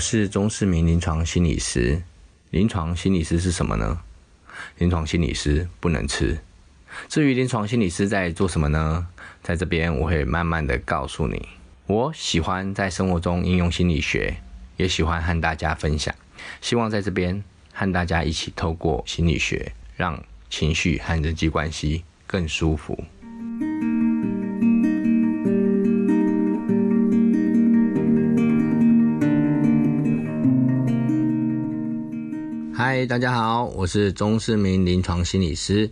是钟世明临床心理师。临床心理师是什么呢？临床心理师不能吃。至于临床心理师在做什么呢？在这边我会慢慢的告诉你。我喜欢在生活中应用心理学，也喜欢和大家分享。希望在这边和大家一起透过心理学，让情绪和人际关系更舒服。大家好，我是钟世明临床心理师。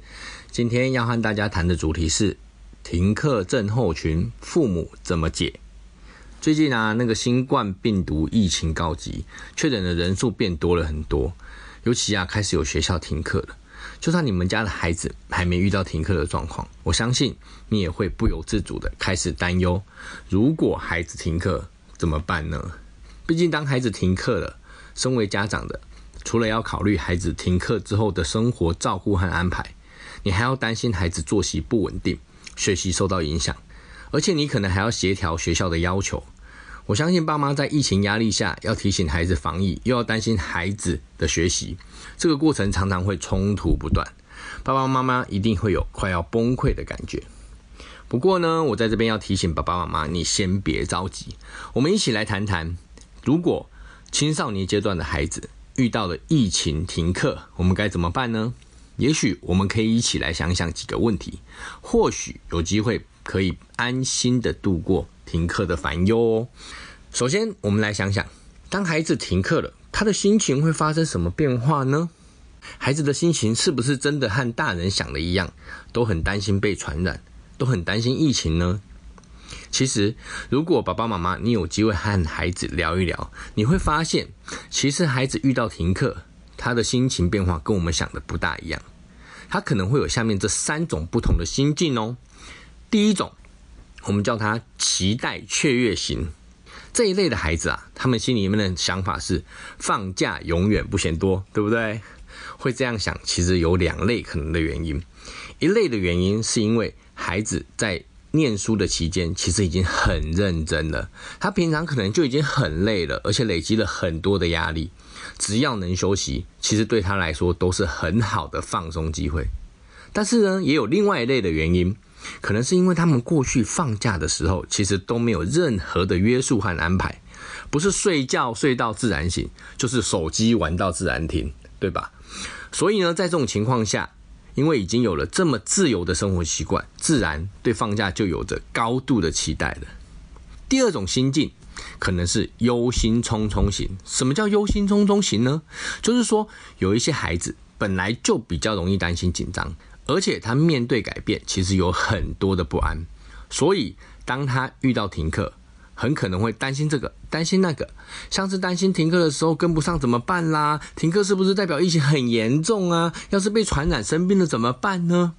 今天要和大家谈的主题是停课症候群，父母怎么解？最近啊，那个新冠病毒疫情告急，确诊的人数变多了很多，尤其啊，开始有学校停课了。就算你们家的孩子还没遇到停课的状况，我相信你也会不由自主的开始担忧：如果孩子停课怎么办呢？毕竟当孩子停课了，身为家长的。除了要考虑孩子停课之后的生活照顾和安排，你还要担心孩子作息不稳定，学习受到影响，而且你可能还要协调学校的要求。我相信爸妈在疫情压力下，要提醒孩子防疫，又要担心孩子的学习，这个过程常常会冲突不断，爸爸妈妈一定会有快要崩溃的感觉。不过呢，我在这边要提醒爸爸妈妈，你先别着急，我们一起来谈谈，如果青少年阶段的孩子。遇到了疫情停课，我们该怎么办呢？也许我们可以一起来想想几个问题，或许有机会可以安心的度过停课的烦忧哦。首先，我们来想想，当孩子停课了，他的心情会发生什么变化呢？孩子的心情是不是真的和大人想的一样，都很担心被传染，都很担心疫情呢？其实，如果爸爸妈妈你有机会和孩子聊一聊，你会发现，其实孩子遇到停课，他的心情变化跟我们想的不大一样。他可能会有下面这三种不同的心境哦。第一种，我们叫他期待雀跃型这一类的孩子啊，他们心里面的想法是放假永远不嫌多，对不对？会这样想，其实有两类可能的原因。一类的原因是因为孩子在念书的期间，其实已经很认真了。他平常可能就已经很累了，而且累积了很多的压力。只要能休息，其实对他来说都是很好的放松机会。但是呢，也有另外一类的原因，可能是因为他们过去放假的时候，其实都没有任何的约束和安排，不是睡觉睡到自然醒，就是手机玩到自然停，对吧？所以呢，在这种情况下，因为已经有了这么自由的生活习惯，自然对放假就有着高度的期待了。第二种心境可能是忧心忡忡型。什么叫忧心忡忡型呢？就是说有一些孩子本来就比较容易担心紧张，而且他面对改变其实有很多的不安，所以当他遇到停课。很可能会担心这个，担心那个，像是担心停课的时候跟不上怎么办啦？停课是不是代表疫情很严重啊？要是被传染生病了怎么办呢？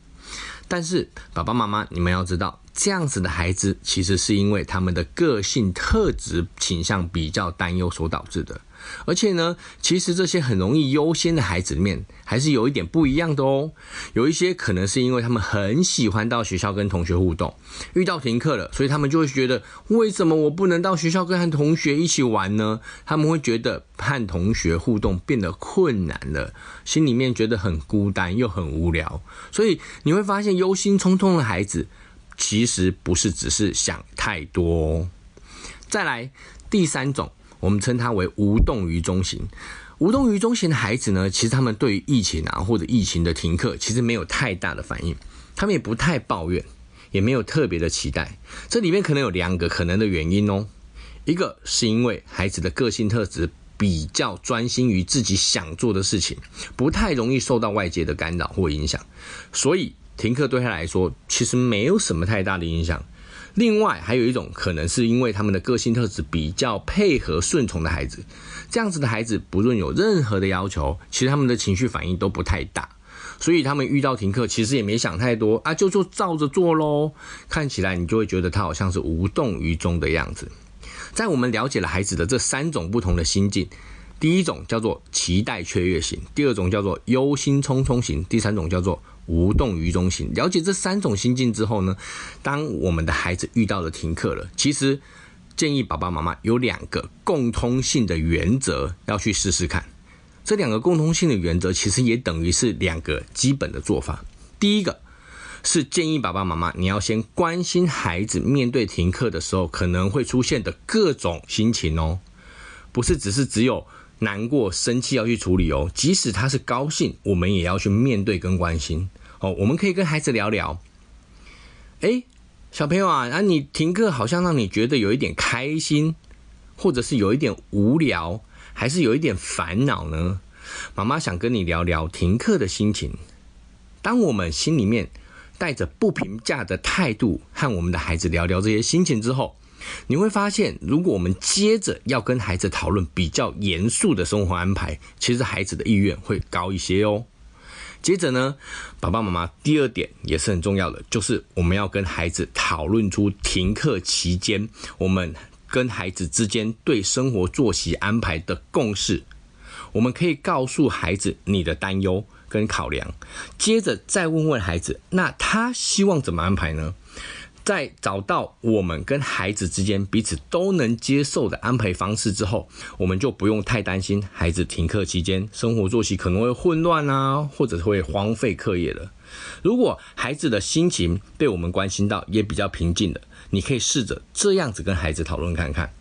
但是爸爸妈妈，你们要知道，这样子的孩子其实是因为他们的个性特质倾向比较担忧所导致的。而且呢，其实这些很容易优先的孩子里面，还是有一点不一样的哦。有一些可能是因为他们很喜欢到学校跟同学互动，遇到停课了，所以他们就会觉得，为什么我不能到学校跟同学一起玩呢？他们会觉得和同学互动变得困难了，心里面觉得很孤单又很无聊。所以你会发现，忧心忡忡的孩子，其实不是只是想太多。再来第三种。我们称它为无动于衷型。无动于衷型的孩子呢，其实他们对于疫情啊或者疫情的停课，其实没有太大的反应，他们也不太抱怨，也没有特别的期待。这里面可能有两个可能的原因哦。一个是因为孩子的个性特质比较专心于自己想做的事情，不太容易受到外界的干扰或影响，所以停课对他来说其实没有什么太大的影响。另外还有一种可能是因为他们的个性特质比较配合顺从的孩子，这样子的孩子不论有任何的要求，其实他们的情绪反应都不太大，所以他们遇到停课其实也没想太多啊，就就照着做喽。看起来你就会觉得他好像是无动于衷的样子。在我们了解了孩子的这三种不同的心境，第一种叫做期待雀跃型，第二种叫做忧心忡忡型，第三种叫做。无动于衷型。了解这三种心境之后呢，当我们的孩子遇到了停课了，其实建议爸爸妈妈有两个共通性的原则要去试试看。这两个共通性的原则其实也等于是两个基本的做法。第一个是建议爸爸妈妈你要先关心孩子面对停课的时候可能会出现的各种心情哦，不是只是只有难过、生气要去处理哦，即使他是高兴，我们也要去面对跟关心。哦，我们可以跟孩子聊聊。哎，小朋友啊，那你停课好像让你觉得有一点开心，或者是有一点无聊，还是有一点烦恼呢？妈妈想跟你聊聊停课的心情。当我们心里面带着不评价的态度和我们的孩子聊聊这些心情之后，你会发现，如果我们接着要跟孩子讨论比较严肃的生活安排，其实孩子的意愿会高一些哦。接着呢，爸爸妈妈第二点也是很重要的，就是我们要跟孩子讨论出停课期间我们跟孩子之间对生活作息安排的共识。我们可以告诉孩子你的担忧跟考量，接着再问问孩子，那他希望怎么安排呢？在找到我们跟孩子之间彼此都能接受的安排方式之后，我们就不用太担心孩子停课期间生活作息可能会混乱啊，或者会荒废课业了。如果孩子的心情被我们关心到，也比较平静的，你可以试着这样子跟孩子讨论看看。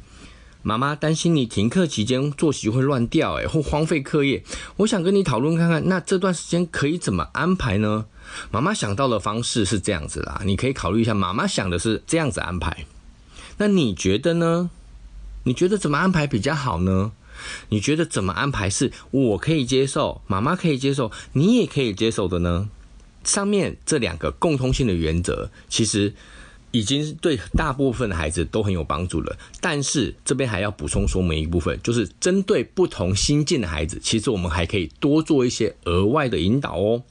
妈妈担心你停课期间作息会乱掉，诶，或荒废课业。我想跟你讨论看看，那这段时间可以怎么安排呢？妈妈想到的方式是这样子啦，你可以考虑一下。妈妈想的是这样子安排，那你觉得呢？你觉得怎么安排比较好呢？你觉得怎么安排是我可以接受，妈妈可以接受，你也可以接受的呢？上面这两个共通性的原则，其实。已经对大部分的孩子都很有帮助了，但是这边还要补充说明一部分，就是针对不同心境的孩子，其实我们还可以多做一些额外的引导哦。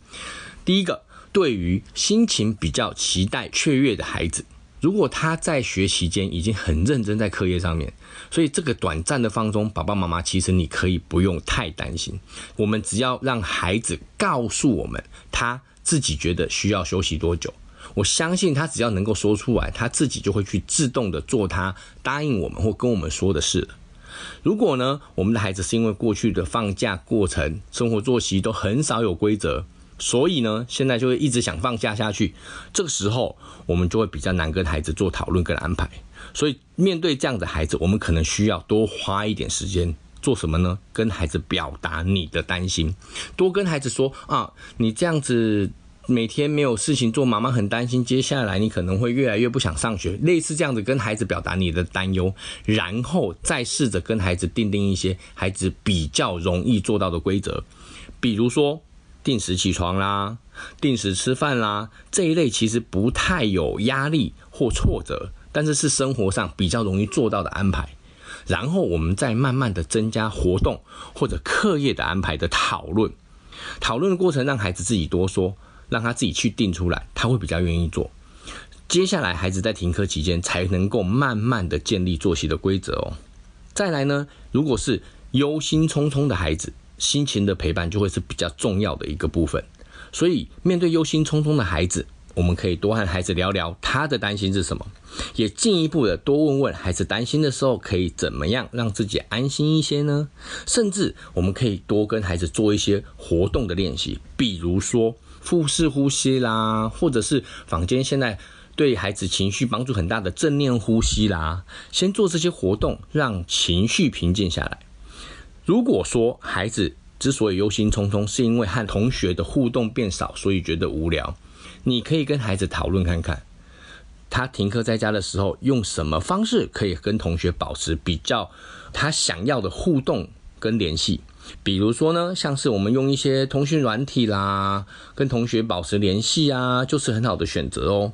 第一个，对于心情比较期待雀跃的孩子，如果他在学期间已经很认真在课业上面，所以这个短暂的放松，爸爸妈妈其实你可以不用太担心，我们只要让孩子告诉我们他自己觉得需要休息多久。我相信他只要能够说出来，他自己就会去自动的做他答应我们或跟我们说的事如果呢，我们的孩子是因为过去的放假过程、生活作息都很少有规则，所以呢，现在就会一直想放假下去。这个时候，我们就会比较难跟孩子做讨论跟安排。所以，面对这样的孩子，我们可能需要多花一点时间做什么呢？跟孩子表达你的担心，多跟孩子说啊，你这样子。每天没有事情做，妈妈很担心。接下来你可能会越来越不想上学，类似这样子跟孩子表达你的担忧，然后再试着跟孩子定定一些孩子比较容易做到的规则，比如说定时起床啦，定时吃饭啦这一类，其实不太有压力或挫折，但是是生活上比较容易做到的安排。然后我们再慢慢的增加活动或者课业的安排的讨论，讨论的过程让孩子自己多说。让他自己去定出来，他会比较愿意做。接下来，孩子在停课期间才能够慢慢的建立作息的规则哦。再来呢，如果是忧心忡忡的孩子，心情的陪伴就会是比较重要的一个部分。所以，面对忧心忡忡的孩子，我们可以多和孩子聊聊他的担心是什么，也进一步的多问问孩子担心的时候可以怎么样让自己安心一些呢？甚至我们可以多跟孩子做一些活动的练习，比如说。腹式呼吸啦，或者是坊间现在对孩子情绪帮助很大的正念呼吸啦，先做这些活动，让情绪平静下来。如果说孩子之所以忧心忡忡，是因为和同学的互动变少，所以觉得无聊，你可以跟孩子讨论看看，他停课在家的时候，用什么方式可以跟同学保持比较他想要的互动跟联系。比如说呢，像是我们用一些通讯软体啦，跟同学保持联系啊，就是很好的选择哦。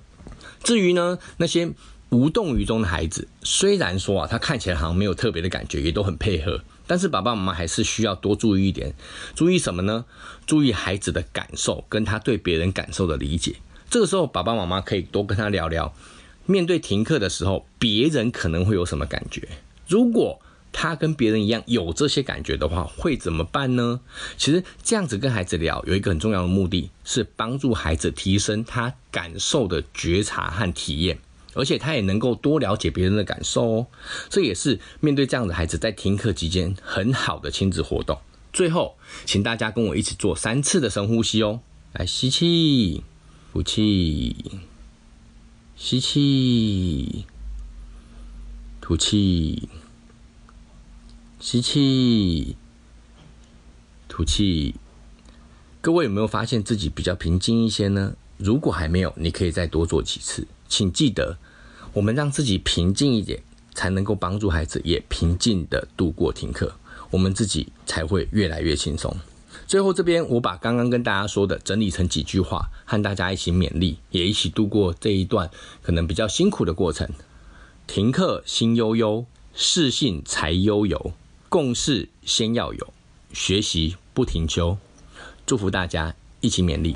至于呢，那些无动于衷的孩子，虽然说啊，他看起来好像没有特别的感觉，也都很配合，但是爸爸妈妈还是需要多注意一点。注意什么呢？注意孩子的感受，跟他对别人感受的理解。这个时候，爸爸妈妈可以多跟他聊聊，面对停课的时候，别人可能会有什么感觉？如果他跟别人一样有这些感觉的话，会怎么办呢？其实这样子跟孩子聊，有一个很重要的目的，是帮助孩子提升他感受的觉察和体验。而且他也能够多了解别人的感受哦，这也是面对这样的孩子在听课期间很好的亲子活动。最后，请大家跟我一起做三次的深呼吸哦，来吸气，呼气，吸气，吐气，吸气，吐气。各位有没有发现自己比较平静一些呢？如果还没有，你可以再多做几次。请记得，我们让自己平静一点，才能够帮助孩子也平静的度过停课，我们自己才会越来越轻松。最后这边，我把刚刚跟大家说的整理成几句话，和大家一起勉励，也一起度过这一段可能比较辛苦的过程。停课心悠悠，事性才悠游，共事先要有，学习不停休。祝福大家一起勉励。